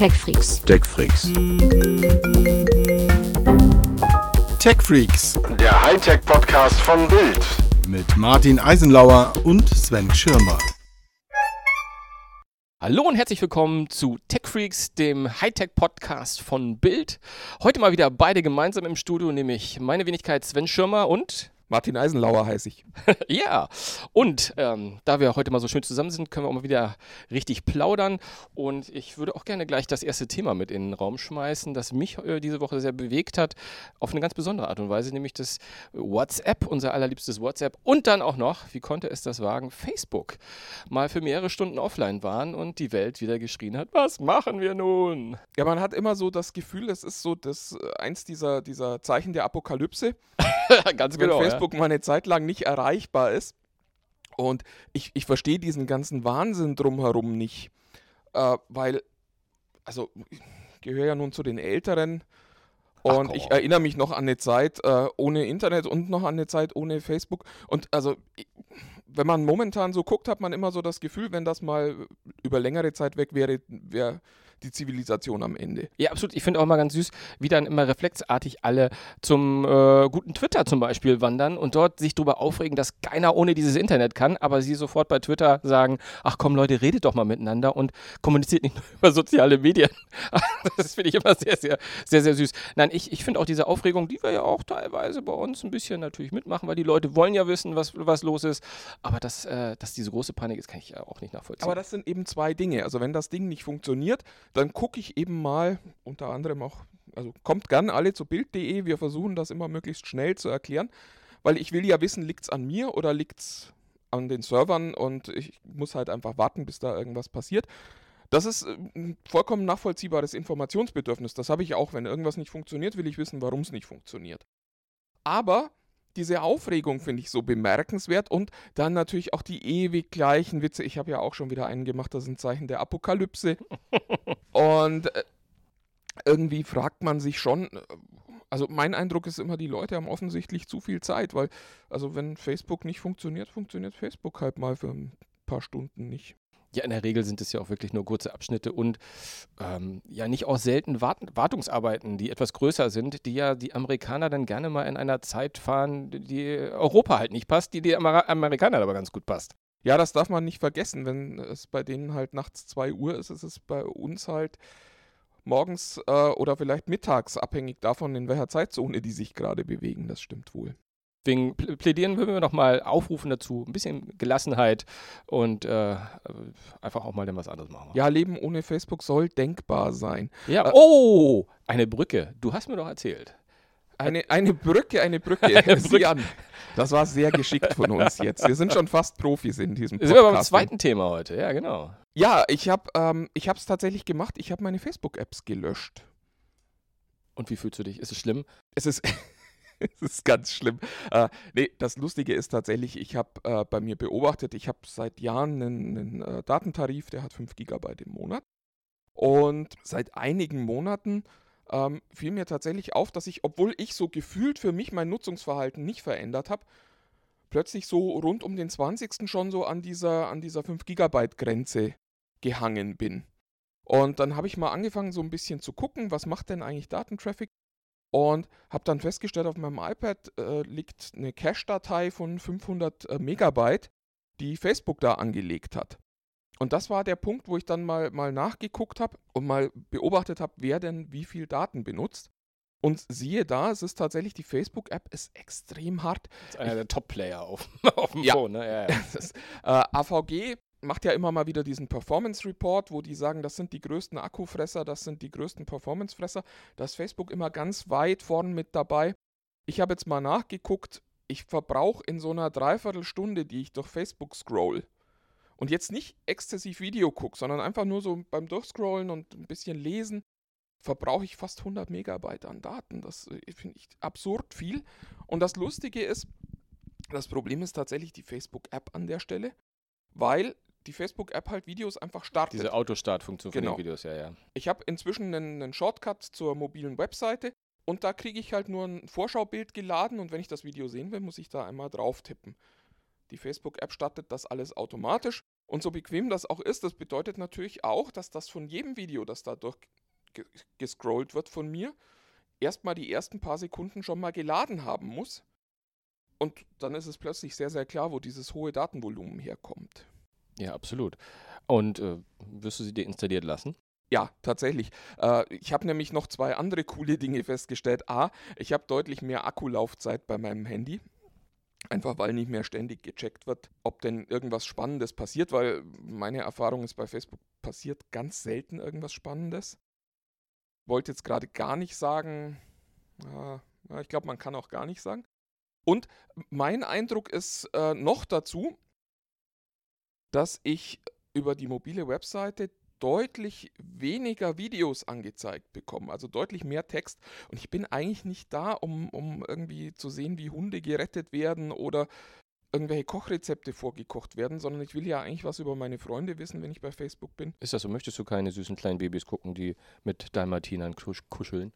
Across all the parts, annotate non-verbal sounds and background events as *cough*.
TechFreaks. TechFreaks. TechFreaks Der Hightech-Podcast von Bild. mit Martin Eisenlauer und Sven Schirmer. Hallo und herzlich willkommen zu TechFreaks, dem Hightech-Podcast von Bild. Heute mal wieder beide gemeinsam im Studio, nämlich meine Wenigkeit Sven Schirmer und Martin Eisenlauer heiße ich. *laughs* ja, und ähm, da wir heute mal so schön zusammen sind, können wir auch mal wieder richtig plaudern. Und ich würde auch gerne gleich das erste Thema mit in den Raum schmeißen, das mich äh, diese Woche sehr bewegt hat, auf eine ganz besondere Art und Weise, nämlich das WhatsApp, unser allerliebstes WhatsApp. Und dann auch noch, wie konnte es das wagen, Facebook mal für mehrere Stunden offline waren und die Welt wieder geschrien hat, was machen wir nun? Ja, man hat immer so das Gefühl, es ist so das äh, eins dieser, dieser Zeichen der Apokalypse, *laughs* ganz genau. Facebook mal eine Zeit lang nicht erreichbar ist. Und ich, ich verstehe diesen ganzen Wahnsinn drumherum nicht, äh, weil, also ich gehöre ja nun zu den Älteren Ach, und komm. ich erinnere mich noch an eine Zeit äh, ohne Internet und noch an eine Zeit ohne Facebook. Und also, wenn man momentan so guckt, hat man immer so das Gefühl, wenn das mal über längere Zeit weg wäre, wäre die Zivilisation am Ende. Ja, absolut. Ich finde auch mal ganz süß, wie dann immer reflexartig alle zum äh, guten Twitter zum Beispiel wandern und dort sich darüber aufregen, dass keiner ohne dieses Internet kann, aber sie sofort bei Twitter sagen, ach komm Leute, redet doch mal miteinander und kommuniziert nicht *laughs* nur über soziale Medien. *laughs* das finde ich immer sehr, sehr, sehr, sehr süß. Nein, ich, ich finde auch diese Aufregung, die wir ja auch teilweise bei uns ein bisschen natürlich mitmachen, weil die Leute wollen ja wissen, was, was los ist. Aber dass, äh, dass diese große Panik ist, kann ich ja auch nicht nachvollziehen. Aber das sind eben zwei Dinge. Also wenn das Ding nicht funktioniert, dann gucke ich eben mal unter anderem auch, also kommt gern alle zu Bild.de, wir versuchen das immer möglichst schnell zu erklären, weil ich will ja wissen, liegt es an mir oder liegt es an den Servern und ich muss halt einfach warten, bis da irgendwas passiert. Das ist äh, ein vollkommen nachvollziehbares Informationsbedürfnis. Das habe ich auch. Wenn irgendwas nicht funktioniert, will ich wissen, warum es nicht funktioniert. Aber diese Aufregung finde ich so bemerkenswert und dann natürlich auch die ewig gleichen Witze. Ich habe ja auch schon wieder einen gemacht, das ist ein Zeichen der Apokalypse. *laughs* und äh, irgendwie fragt man sich schon, äh, also mein Eindruck ist immer, die Leute haben offensichtlich zu viel Zeit, weil, also wenn Facebook nicht funktioniert, funktioniert Facebook halt mal für ein paar Stunden nicht. Ja, in der Regel sind es ja auch wirklich nur kurze Abschnitte und ähm, ja nicht auch selten Wart Wartungsarbeiten, die etwas größer sind, die ja die Amerikaner dann gerne mal in einer Zeit fahren, die Europa halt nicht passt, die die Amer Amerikaner aber ganz gut passt. Ja, das darf man nicht vergessen. Wenn es bei denen halt nachts 2 Uhr ist, ist es bei uns halt morgens äh, oder vielleicht mittags, abhängig davon, in welcher Zeitzone die sich gerade bewegen. Das stimmt wohl. Deswegen pl- plädieren würden wir noch mal aufrufen dazu, ein bisschen Gelassenheit und äh, einfach auch mal dann was anderes machen. Ja, Leben ohne Facebook soll denkbar sein. ja. äh, Oh, eine Brücke. Du hast mir doch erzählt. Eine, eine Brücke, eine Brücke. *laughs* Eine Sieh Brücke. an. Das war sehr geschickt von uns jetzt. Wir sind schon fast Profis in diesem Sind wir beim Podcast. zweiten Thema heute. Ja, genau. Ja, ich habe ähm, es tatsächlich gemacht. Ich habe meine Facebook-Apps gelöscht. Und wie fühlst du dich? Ist es schlimm? Es ist, *laughs* *laughs* es ist ganz schlimm. Äh, nee, das Lustige ist tatsächlich, ich habe äh, bei mir beobachtet, ich habe seit Jahren einen, einen äh, Datentarif, der hat 5 Gigabyte im Monat. Und seit einigen Monaten ähm, fiel mir tatsächlich auf, dass ich, obwohl ich so gefühlt für mich mein Nutzungsverhalten nicht verändert habe, plötzlich so rund um den 20. schon so an dieser, an dieser 5 Gigabyte Grenze gehangen bin. Und dann habe ich mal angefangen, so ein bisschen zu gucken, was macht denn eigentlich Datentraffic? Und habe dann festgestellt, auf meinem iPad äh, liegt eine Cache-Datei von 500 äh, Megabyte, die Facebook da angelegt hat. Und das war der Punkt, wo ich dann mal, mal nachgeguckt habe und mal beobachtet habe, wer denn wie viel Daten benutzt. Und siehe da, es ist tatsächlich, die Facebook-App ist extrem hart. Das ist einer der Top-Player auf, *laughs* auf dem Ja. Phone. Ne? Ja, ja. *laughs* Das, äh, AVG macht ja immer mal wieder diesen Performance Report, wo die sagen, das sind die größten Akkufresser, das sind die größten Performancefresser. Da ist Facebook immer ganz weit vorn mit dabei. Ich habe jetzt mal nachgeguckt, ich verbrauche in so einer Dreiviertelstunde, die ich durch Facebook scroll, und jetzt nicht exzessiv Video gucke, sondern einfach nur so beim Durchscrollen und ein bisschen lesen, verbrauche ich fast 100 Megabyte an Daten. Das äh, finde ich absurd viel. Und das Lustige ist, das Problem ist tatsächlich die Facebook-App an der Stelle, weil die Facebook-App halt Videos einfach startet. Diese Autostartfunktion von Genau. den Videos, ja, ja. Ich habe inzwischen einen, einen Shortcut zur mobilen Webseite und da kriege ich halt nur ein Vorschaubild geladen und wenn ich das Video sehen will, muss ich da einmal drauf tippen. Die Facebook-App startet das alles automatisch Und so bequem das auch ist, das bedeutet natürlich auch, dass das von jedem Video, das da durch gescrollt wird von mir, erstmal die ersten paar Sekunden schon mal geladen haben muss. Und dann ist es plötzlich sehr, sehr klar, wo dieses hohe Datenvolumen herkommt. Ja, absolut. Und äh, wirst du sie dir installiert lassen? Ja, tatsächlich. Äh, ich habe nämlich noch zwei andere coole Dinge festgestellt. A, ich habe deutlich mehr Akkulaufzeit bei meinem Handy. Einfach weil nicht mehr ständig gecheckt wird, ob denn irgendwas Spannendes passiert, weil meine Erfahrung ist, bei Facebook passiert ganz selten irgendwas Spannendes. Wollte jetzt gerade gar nicht sagen, ja, ich glaube, man kann auch gar nicht sagen. Und mein Eindruck ist äh, noch dazu, dass ich über die mobile Webseite deutlich weniger Videos angezeigt bekomme, also deutlich mehr Text. Und ich bin eigentlich nicht da, um, um irgendwie zu sehen, wie Hunde gerettet werden oder irgendwelche Kochrezepte vorgekocht werden, sondern ich will ja eigentlich was über meine Freunde wissen, wenn ich bei Facebook bin. Ist das so? Möchtest du keine süßen kleinen Babys gucken, die mit Dalmatinern kuscheln?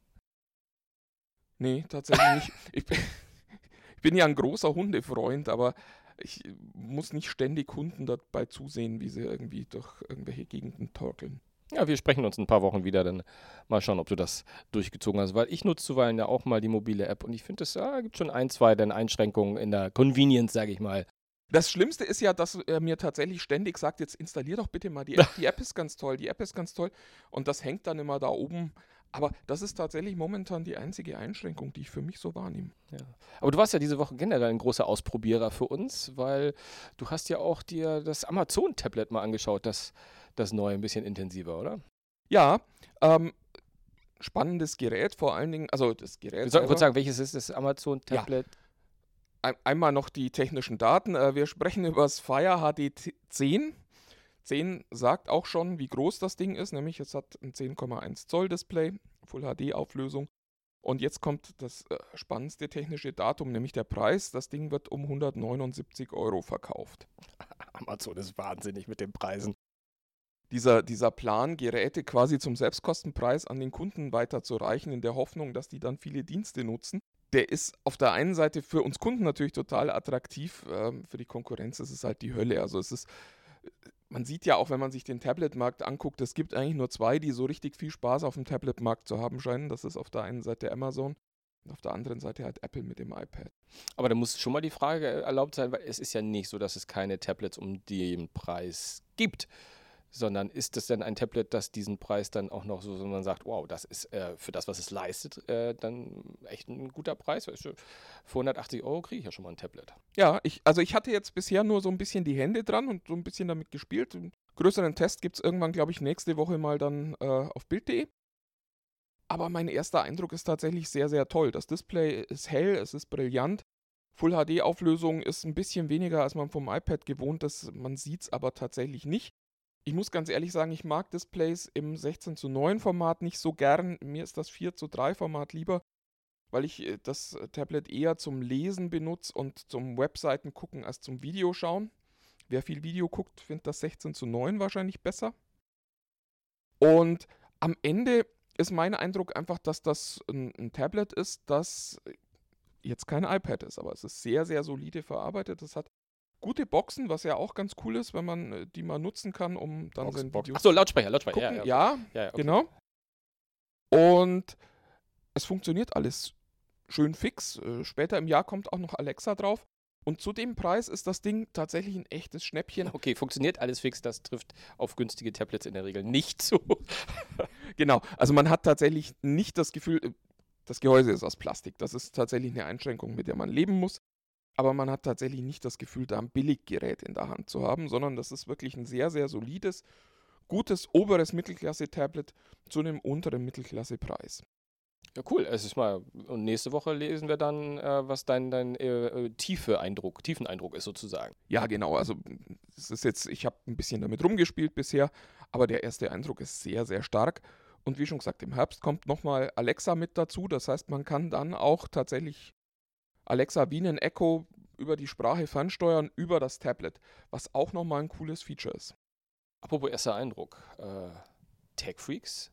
Nee, tatsächlich nicht. Ich bin, *laughs* ich bin ja ein großer Hundefreund, aber ich muss nicht ständig Hunden dabei zusehen, wie sie irgendwie durch irgendwelche Gegenden torkeln. Ja, wir sprechen uns in ein paar Wochen wieder, dann mal schauen, ob du das durchgezogen hast, weil ich nutze zuweilen ja auch mal die mobile App und ich finde, es ja, gibt schon ein, zwei dann Einschränkungen in der Convenience, sage ich mal. Das Schlimmste ist ja, dass er mir tatsächlich ständig sagt, jetzt installier doch bitte mal die *laughs* App. Die App ist ganz toll, die App ist ganz toll. Und das hängt dann immer da oben aber das ist tatsächlich momentan die einzige Einschränkung, die ich für mich so wahrnehme. Ja. Aber du warst ja diese Woche generell ein großer Ausprobierer für uns, weil du hast ja auch dir das Amazon-Tablet mal angeschaut, das, das neue, ein bisschen intensiver, oder? Ja, ähm, spannendes Gerät, vor allen Dingen, also das Gerät. Ich würde sagen, welches ist das Amazon-Tablet? Ja. einmal noch die technischen Daten. Äh, wir sprechen *laughs* über das Fire HD 10 10 sagt auch schon, wie groß das Ding ist, nämlich es hat ein 10,1 Zoll Display, Full HD Auflösung. Und jetzt kommt das äh, spannendste technische Datum, nämlich der Preis. Das Ding wird um 179 Euro verkauft. *laughs* Amazon ist wahnsinnig mit den Preisen. Dieser, dieser Plan, Geräte quasi zum Selbstkostenpreis an den Kunden weiterzureichen, in der Hoffnung, dass die dann viele Dienste nutzen, der ist auf der einen Seite für uns Kunden natürlich total attraktiv. Ähm, für die Konkurrenz ist es halt die Hölle. Also es ist man sieht ja auch, wenn man sich den Tablet-Markt anguckt, es gibt eigentlich nur zwei, die so richtig viel Spaß auf dem Tablet-Markt zu haben scheinen. Das ist auf der einen Seite Amazon und auf der anderen Seite halt Apple mit dem iPad. Aber da muss schon mal die Frage erlaubt sein, weil es ist ja nicht so, dass es keine Tablets um den Preis gibt sondern ist es denn ein Tablet, das diesen Preis dann auch noch so, so man sagt, wow, das ist äh, für das, was es leistet, äh, dann echt ein guter Preis. Für 180 Euro kriege ich ja schon mal ein Tablet. Ja, ich, also ich hatte jetzt bisher nur so ein bisschen die Hände dran und so ein bisschen damit gespielt. Einen größeren Test gibt es irgendwann, glaube ich, nächste Woche mal dann äh, auf Bild.de. Aber mein erster Eindruck ist tatsächlich sehr, sehr toll. Das Display ist hell, es ist brillant. Full HD-Auflösung ist ein bisschen weniger, als man vom iPad gewohnt ist. Man sieht es aber tatsächlich nicht ich muss ganz ehrlich sagen, ich mag Displays im 16 zu 9 Format nicht so gern. Mir ist das 4 zu 3 Format lieber, weil ich äh, das äh, Tablet eher zum Lesen benutze und zum Webseiten gucken als zum Videoschauen. Wer viel Video guckt, findet das 16 zu 9 wahrscheinlich besser. Und am Ende ist mein Eindruck einfach, dass das ein, ein Tablet ist, das jetzt kein iPad ist, aber es ist sehr, sehr solide verarbeitet. Es hat gute Boxen, was ja auch ganz cool ist, wenn man äh, die mal nutzen kann, um dann Box, sein Box. Achso, Lautsprecher, Lautsprecher. Ja, ja, ja, ja okay. genau. Und es funktioniert alles schön fix. Äh, später im Jahr kommt auch noch Alexa drauf. Und zu dem Preis ist das Ding tatsächlich ein echtes Schnäppchen. Okay, funktioniert alles fix, das trifft auf günstige Tablets in der Regel nicht zu. *laughs* genau, also man hat tatsächlich nicht das Gefühl, äh, das Gehäuse ist aus Plastik. Das ist tatsächlich eine Einschränkung, mit der man leben muss aber man hat tatsächlich nicht das Gefühl, da ein Billiggerät in der Hand zu haben, sondern das ist wirklich ein sehr, sehr solides, gutes oberes Mittelklasse-Tablet zu einem unteren Mittelklasse-Preis. Ja, cool. Es ist mal, und nächste Woche lesen wir dann, äh, was dein, dein äh, äh tiefe Eindruck, tiefen Eindruck ist sozusagen. Ja, genau. Also es ist jetzt, ich habe ein bisschen damit rumgespielt bisher, aber der erste Eindruck ist sehr, sehr stark. Und wie schon gesagt, im Herbst kommt nochmal Alexa mit dazu. Das heißt, man kann dann auch tatsächlich Alexa Bienen Echo über die Sprache fernsteuern über das Tablet, was auch nochmal ein cooles Feature ist. Apropos erster Eindruck, äh, Tech-Freaks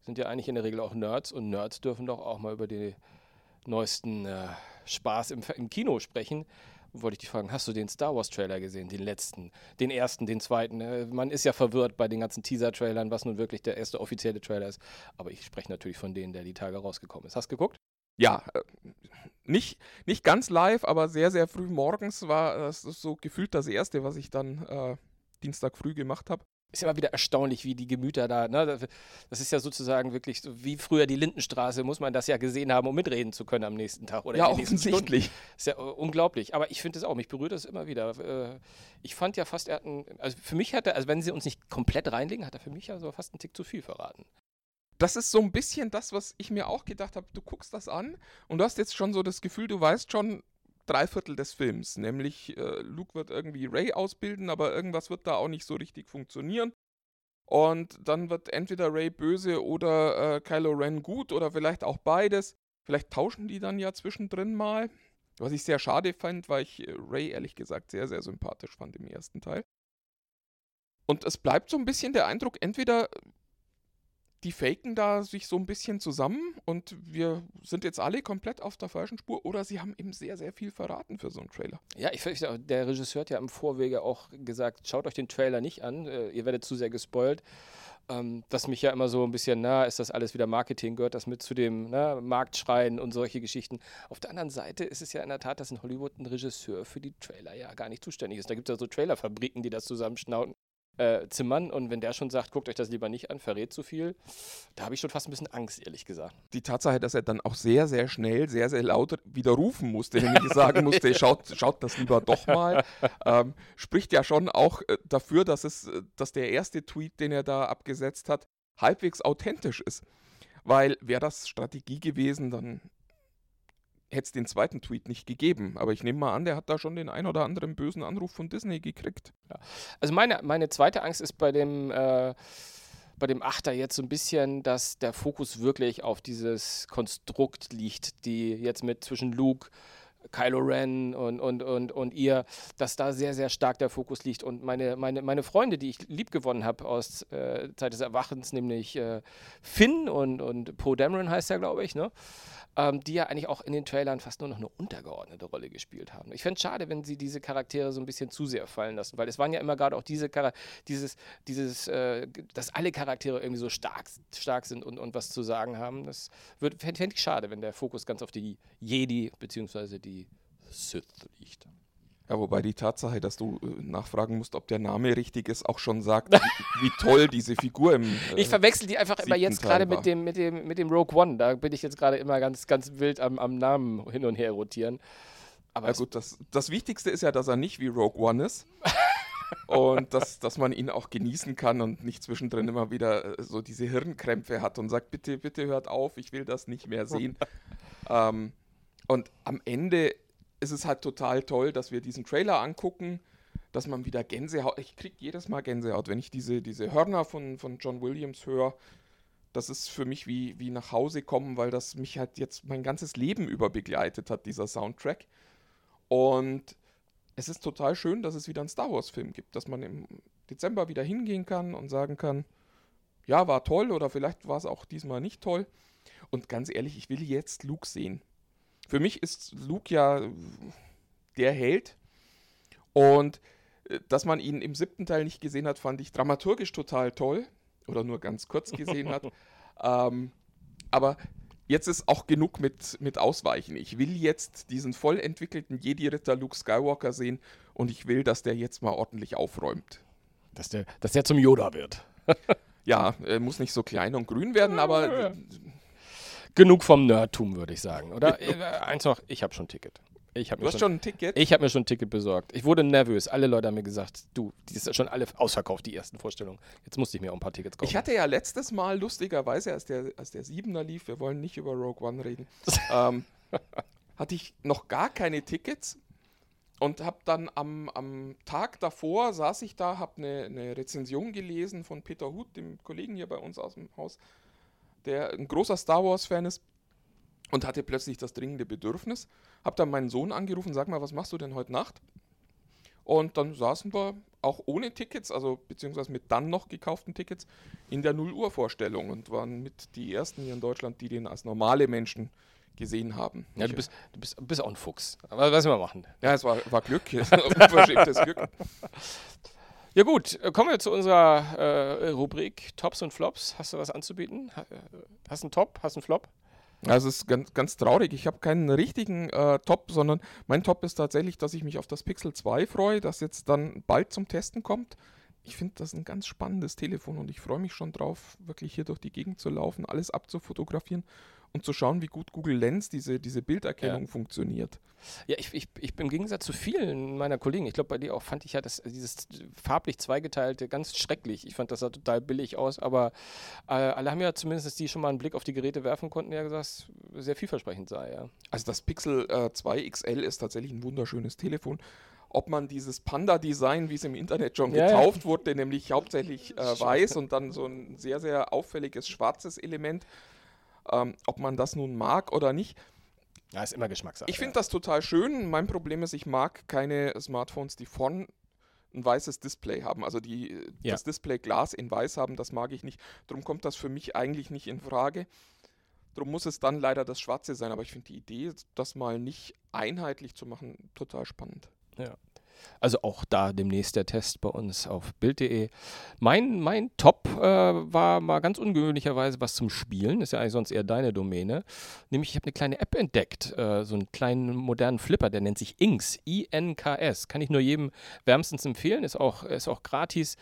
sind ja eigentlich in der Regel auch Nerds und Nerds dürfen doch auch mal über den neuesten äh, Spaß im, im, Kino sprechen. wollte ich dich fragen, hast du den Star Wars Trailer gesehen, den letzten, den ersten, den zweiten? Äh, Man ist ja verwirrt bei den ganzen Teaser-Trailern, was nun wirklich der erste offizielle Trailer ist. Aber ich spreche natürlich von denen, der die Tage rausgekommen ist. Hast du geguckt? Ja, äh, nicht, nicht ganz live, aber sehr, sehr früh morgens war das so gefühlt das erste, was ich dann äh, Dienstag früh gemacht habe. Ist ja immer wieder erstaunlich, wie die Gemüter da, ne? das- ist ja sozusagen wirklich so wie früher die Lindenstraße, muss man das ja gesehen haben, um mitreden zu können am nächsten Tag oder Ja, offensichtlich. Ist ja äh, unglaublich. Aber ich finde es auch, mich berührt das immer wieder. Äh, ich fand ja fast, er hat einen, also für mich hat er, also wenn sie uns nicht komplett reinlegen, hat er für mich ja so fast einen Tick zu viel verraten. Das ist so ein bisschen das, was ich mir auch gedacht habe. Du guckst das an und du hast jetzt schon so das Gefühl, du weißt schon drei Viertel des Films. Nämlich, äh, Luke wird irgendwie Ray ausbilden, aber irgendwas wird da auch nicht so richtig funktionieren. Und dann wird entweder Ray böse oder äh, Kylo Ren gut oder vielleicht auch beides. Vielleicht tauschen die dann ja zwischendrin mal. Was ich sehr schade fand, weil ich äh, Ray ehrlich gesagt sehr, sehr sympathisch fand im ersten Teil. Und es bleibt so ein bisschen der Eindruck, entweder die faken da sich so ein bisschen zusammen und wir sind jetzt alle komplett auf der falschen Spur oder sie haben eben sehr, sehr viel verraten für so einen Trailer. Ja, ich finde, der Regisseur hat ja im Vorwege auch gesagt, schaut euch den Trailer nicht an, äh, ihr werdet zu sehr gespoilt. Ähm, was mich ja immer so ein bisschen, na, ist das alles wieder Marketing, gehört das mit zu dem na, Marktschreien und solche Geschichten. Auf der anderen Seite ist es ja in der Tat, dass in Hollywood ein Regisseur für die Trailer ja gar nicht zuständig ist. Da gibt es ja so Trailerfabriken, die das zusammenschnauten. Äh, zimmern und wenn der schon sagt, guckt euch das lieber nicht an, verrät zu viel, da habe ich schon fast ein bisschen Angst, ehrlich gesagt. Die Tatsache, dass er dann auch sehr, sehr schnell, sehr, sehr laut widerrufen musste, nämlich sagen musste, *laughs* schaut, schaut das lieber doch mal, ähm, spricht ja schon auch äh, dafür, dass, es, äh, dass der erste Tweet, den er da abgesetzt hat, halbwegs authentisch ist. Weil wäre das Strategie gewesen, dann hätte es den zweiten Tweet nicht gegeben. Aber ich nehme mal an, der hat da schon den ein oder anderen bösen Anruf von Disney gekriegt. Also meine, meine zweite Angst ist bei dem, äh, bei dem Achter jetzt so ein bisschen, dass der Fokus wirklich auf dieses Konstrukt liegt, die jetzt mit zwischen Luke, Kylo Ren und, und, und, und ihr, dass da sehr, sehr stark der Fokus liegt. Und meine, meine, meine Freunde, die ich lieb gewonnen habe aus äh, Zeit des Erwachens, nämlich äh, Finn und, und Poe Dameron heißt er, glaube ich, ne? ähm, die ja eigentlich auch in den Trailern fast nur noch eine untergeordnete Rolle gespielt haben. Ich fände es schade, wenn sie diese Charaktere so ein bisschen zu sehr fallen lassen, weil es waren ja immer gerade auch diese dieses, dieses, äh, dass alle Charaktere irgendwie so stark, stark sind und, und was zu sagen haben. Das fände fänd ich schade, wenn der Fokus ganz auf die Jedi bzw. die Sith liegt. Ja, wobei die Tatsache, dass du äh, nachfragen musst, ob der Name richtig ist, auch schon sagt, *laughs* wie, wie toll diese Figur im. Äh, Ich verwechsel die einfach immer jetzt gerade mit dem, mit, dem, mit dem Rogue One. Da bin ich jetzt gerade immer ganz, ganz wild am, am Namen hin und her rotieren. Aber ja gut, das, das Wichtigste ist ja, dass er nicht wie Rogue One ist. *laughs* und dass, dass man ihn auch genießen kann und nicht zwischendrin immer wieder äh, so diese Hirnkrämpfe hat und sagt, bitte, bitte hört auf, ich will das nicht mehr sehen. *laughs* ähm, und am Ende ist es halt total toll, dass wir diesen Trailer angucken, dass man wieder Gänsehaut, ich kriege jedes Mal Gänsehaut, wenn ich diese, diese Hörner von, von John Williams höre. Das ist für mich wie, wie nach Hause kommen, weil das mich halt jetzt mein ganzes Leben über begleitet hat, dieser Soundtrack. Und es ist total schön, dass es wieder einen Star Wars-Film gibt, dass man im Dezember wieder hingehen kann und sagen kann, ja, war toll oder vielleicht war es auch diesmal nicht toll. Und ganz ehrlich, ich will jetzt Luke sehen. Für mich ist Luke ja der Held. Und äh, dass man ihn im siebten Teil nicht gesehen hat, fand ich dramaturgisch total toll. Oder nur ganz kurz gesehen hat. *laughs* ähm, aber jetzt ist auch genug mit, mit Ausweichen. Ich will jetzt diesen voll entwickelten Jedi-Ritter Luke Skywalker sehen und ich will, dass der jetzt mal ordentlich aufräumt. dass, der, dass der zum Yoda wird. *laughs* Ja, er muss nicht so klein und grün werden, aber äh, Genug vom Nerdtum, würde ich sagen. Oder äh, eins noch, ich habe schon ein Ticket. Ich habe du mir, hast schon, schon ein Ticket. ich hab mir schon ein Ticket besorgt. Ich wurde nervös. Alle Leute haben mir gesagt, du, die ist schon alle ausverkauft, die ersten Vorstellungen. Jetzt musste ich mir auch ein paar Tickets kaufen. Ich hatte ja letztes Mal lustigerweise, als der, als der Siebener lief, wir wollen nicht über Rogue One reden, *laughs* ähm, hatte ich noch gar keine Tickets und habe dann am, am Tag davor saß ich da, habe eine, eine Rezension gelesen von Peter Huth, dem Kollegen hier bei uns aus dem Haus, der ein großer Star Wars-Fan ist und hatte plötzlich das dringende Bedürfnis. Habe dann meinen Sohn angerufen, sag mal, was machst du denn heute Nacht? Und dann saßen wir auch ohne Tickets, also beziehungsweise mit dann noch gekauften Tickets, in der 0 Uhr Vorstellung und waren mit die ersten hier in Deutschland, die den als normale Menschen gesehen haben. Ja, du bist, du bist, bist auch ein Fuchs. Aber was wir machen. ja es war, war Glück, *laughs* unverschämtes Glück. *laughs* Ja gut, äh, kommen wir zu unserer äh, Rubrik Tops und Flops. Hast du was anzubieten? Äh, Hast du einen Top? Hast du einen Flop? Also es ist ganz, ganz traurig. Ich habe keinen richtigen äh, Top, sondern mein Top ist tatsächlich, dass ich mich auf das Pixel 2 freue, das jetzt dann bald zum Testen kommt. Ich finde das ein ganz spannendes Telefon und ich freue mich schon drauf, wirklich hier durch die Gegend zu laufen, alles abzufotografieren und zu schauen, wie gut Google Lens, diese, diese Bilderkennung funktioniert. Ja, ich, ich, ich im Gegensatz zu vielen meiner Kollegen, ich glaube bei dir auch, fand ich ja das, dieses farblich zweigeteilte ganz schrecklich. Ich fand das sah total billig aus, aber äh, alle haben ja zumindest, die schon mal einen Blick auf die Geräte werfen konnten, ja gesagt, sehr vielversprechend sei. Ja. Also das Pixel äh, 2 XL ist tatsächlich ein wunderschönes Telefon. Ob man dieses Panda-Design, wie es im Internet schon Ja, ja. getauft wurde, nämlich hauptsächlich äh, *laughs* weiß und dann so ein sehr, sehr auffälliges schwarzes Element, ähm, ob man das nun mag oder nicht. Ja, ist immer Geschmackssache. Ich finde das total schön. Mein Problem ist, ich mag keine Smartphones, die vorn ein weißes Display haben, also die äh, Ja. das Display Glas in weiß haben, das mag ich nicht. Darum kommt das für mich eigentlich nicht in Frage. Darum muss es dann leider das Schwarze sein, aber ich finde die Idee, das mal nicht einheitlich zu machen, total spannend. Also auch da demnächst der Test bei uns auf Bild.de. Mein, mein Top äh, war mal ganz ungewöhnlicherweise was zum Spielen. Ist ja eigentlich sonst eher deine Domäne. Nämlich, ich habe eine kleine App entdeckt. Äh, so einen kleinen modernen Flipper, der nennt sich Inks. I-N-K-S. Kann ich nur jedem wärmstens empfehlen. Ist auch, ist auch gratis.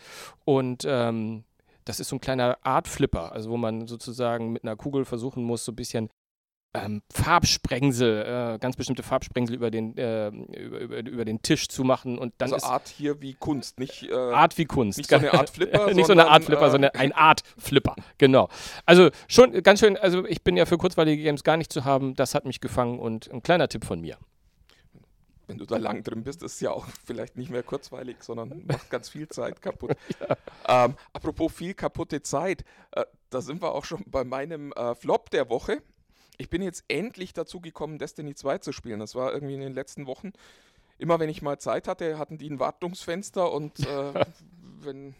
Und ähm, das ist so ein kleiner Art Flipper, also wo man sozusagen mit einer Kugel versuchen muss, so ein bisschen ähm, Farbsprengsel, äh, ganz bestimmte Farbsprengsel über den, äh, über, über, über den Tisch zu machen und dann also ist Art hier wie Kunst, nicht, äh, Art wie Kunst. nicht so eine *laughs* Art Flipper, nicht so eine Art Flipper, äh, sondern ein Art Flipper. Genau. Also schon ganz schön, also ich bin ja für kurzweilige Games gar nicht zu haben, das hat mich gefangen und ein kleiner Tipp von mir. wenn du da lang drin bist, ist es ja auch vielleicht nicht mehr kurzweilig, sondern macht ganz viel Zeit kaputt. *laughs* ähm, apropos viel kaputte Zeit, äh, da sind wir auch schon bei meinem äh, Flop der Woche. Ich bin jetzt endlich dazu gekommen, Destiny 2 zu spielen. Das war irgendwie in den letzten Wochen. Immer wenn ich mal Zeit hatte, hatten die ein Wartungsfenster und äh, *laughs* wenn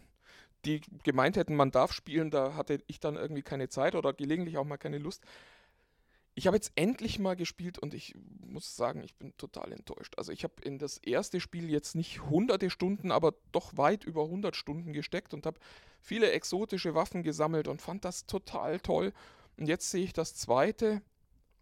die gemeint hätten, man darf spielen, da hatte ich dann irgendwie keine Zeit oder gelegentlich auch mal keine Lust. Ich habe jetzt endlich mal gespielt und ich muss sagen, ich bin total enttäuscht. Also ich habe in das erste Spiel jetzt nicht hunderte Stunden, aber doch weit über 100 Stunden gesteckt und habe viele exotische Waffen gesammelt und fand das total toll. Und jetzt sehe ich das zweite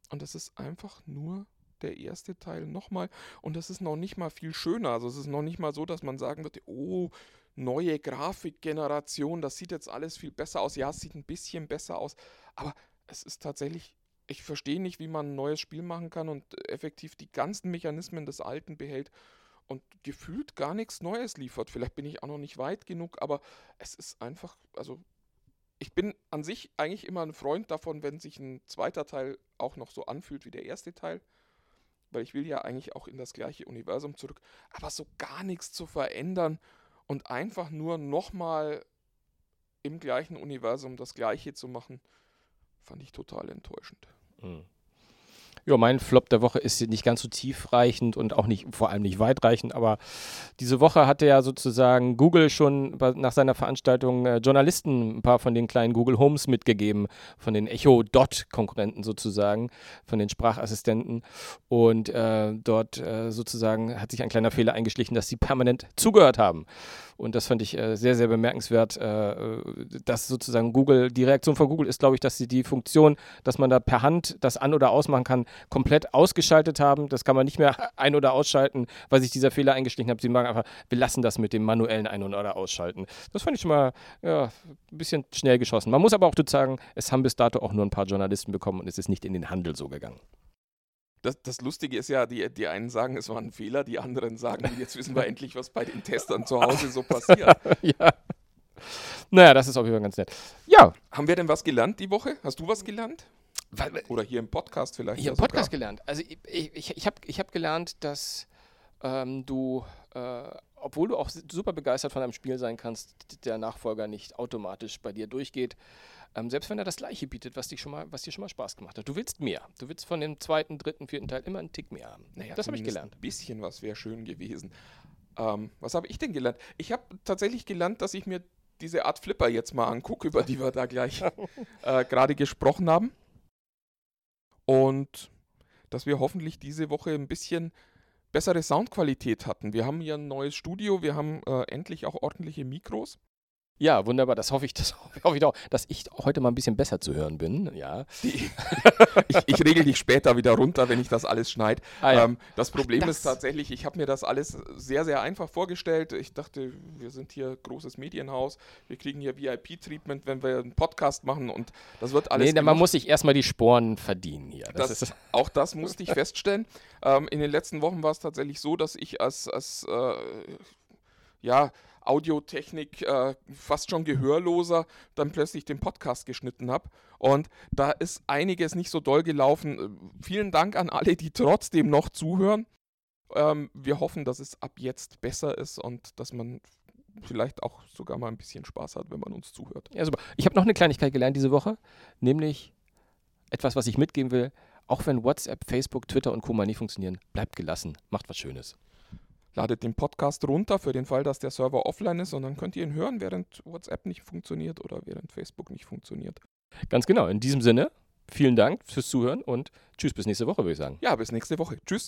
und das ist einfach nur der erste Teil nochmal. Und das ist noch nicht mal viel schöner. Also es ist noch nicht mal so, dass man sagen würde, oh, neue Grafikgeneration, das sieht jetzt alles viel besser aus. Ja, es sieht ein bisschen besser aus, aber es ist tatsächlich, ich verstehe nicht, wie man ein neues Spiel machen kann und effektiv die ganzen Mechanismen des alten behält und gefühlt gar nichts Neues liefert. Vielleicht bin ich auch noch nicht weit genug, aber es ist einfach, also ich bin an sich eigentlich immer ein Freund davon, wenn sich ein zweiter Teil auch noch so anfühlt wie der erste Teil. Weil ich will ja eigentlich auch in das gleiche Universum zurück. Aber so gar nichts zu verändern und einfach nur nochmal im gleichen Universum das gleiche zu machen, fand ich total enttäuschend. Mhm. Ja, mein Flop der Woche ist nicht ganz so tiefreichend und auch nicht, vor allem nicht weitreichend, aber diese Woche hatte ja sozusagen Google schon nach seiner Veranstaltung äh, Journalisten ein paar von den kleinen Google Homes mitgegeben, von den Echo Dot Konkurrenten sozusagen, von den Sprachassistenten und äh, dort äh, sozusagen hat sich ein kleiner Fehler eingeschlichen, dass sie permanent zugehört haben. Und das fand ich äh, sehr, sehr bemerkenswert, äh, dass sozusagen Google, die Reaktion von Google ist, glaube ich, dass sie die Funktion, dass man da per Hand das an- oder ausmachen kann, komplett ausgeschaltet haben. Das kann man nicht mehr *laughs* ein- oder ausschalten, weil sich dieser Fehler eingeschlichen hat. Sie sagen einfach, wir lassen das mit dem manuellen Ein- oder Ausschalten. Das fand ich schon mal ja, ein bisschen schnell geschossen. Man muss aber auch dazu sagen, es haben bis dato auch nur ein paar Journalisten bekommen und es ist nicht in den Handel so gegangen. Das, das Lustige ist ja, die, die einen sagen, es war ein Fehler, die anderen sagen, jetzt wissen wir *laughs* endlich, was bei den Testern zu Hause so passiert. *laughs* ja. Naja, das ist auf jeden Fall ganz nett. Ja, Haben wir denn was gelernt die Woche? Hast du was gelernt? Weil, Oder hier im Podcast vielleicht? Ich ja habe Podcast sogar. gelernt. Also ich, ich, ich, habe ich hab gelernt, dass ähm, du, äh, obwohl du auch super begeistert von einem Spiel sein kannst, der Nachfolger nicht automatisch bei dir durchgeht. Ähm, selbst wenn er das gleiche bietet, was, dich schon mal, was dir schon mal Spaß gemacht hat. Du willst mehr. Du willst von dem zweiten, dritten, vierten Teil immer einen Tick mehr haben. Naja, das habe ich gelernt. Ein bisschen was wäre schön gewesen. Ähm, was habe ich denn gelernt? Ich habe tatsächlich gelernt, dass ich mir diese Art Flipper jetzt mal angucke, über die wir da gleich *laughs* äh, gerade gesprochen haben. Und dass wir hoffentlich diese Woche ein bisschen bessere Soundqualität hatten. Wir haben hier ein neues Studio, wir haben äh, endlich auch ordentliche Mikros. Ja, wunderbar. Das hoffe ich, das *laughs* hoffe ich auch, dass ich heute mal ein bisschen besser zu hören bin. Ja. Die, *laughs* ich, ich regel dich später wieder runter, wenn ich das alles schneide. Ah, ja. ähm, das Problem Ach, das- ist tatsächlich, ich habe mir das alles sehr, sehr einfach vorgestellt. Ich dachte, wir sind hier großes Medienhaus, wir kriegen hier VIP-Treatment, wenn wir einen Podcast machen und das wird alles. Nee, man gemacht. muss sich erstmal die Sporen verdienen hier. Das, Das, ist, *laughs* auch das musste ich feststellen. Ähm, in den letzten Wochen war es tatsächlich so, dass ich als, als äh, ja, Audiotechnik äh, fast schon gehörloser dann plötzlich den Podcast geschnitten habe. Und da ist einiges nicht so doll gelaufen. Äh, Vielen Dank an alle, die trotzdem noch zuhören. Ähm, wir hoffen, dass es ab jetzt besser ist und dass man vielleicht auch sogar mal ein bisschen Spaß hat, wenn man uns zuhört. ja, super. Ich habe noch eine Kleinigkeit gelernt diese Woche, nämlich etwas, was ich mitgeben will. Auch wenn WhatsApp, Facebook, Twitter und Co. mal nie funktionieren, bleibt gelassen, macht was Schönes. Ladet den Podcast runter für den Fall, dass der Server offline ist und dann könnt ihr ihn hören, während WhatsApp nicht funktioniert oder während Facebook nicht funktioniert. Ganz genau. In diesem Sinne, vielen Dank fürs Zuhören und tschüss bis nächste Woche, würde ich sagen. Ja, bis nächste Woche. Tschüss.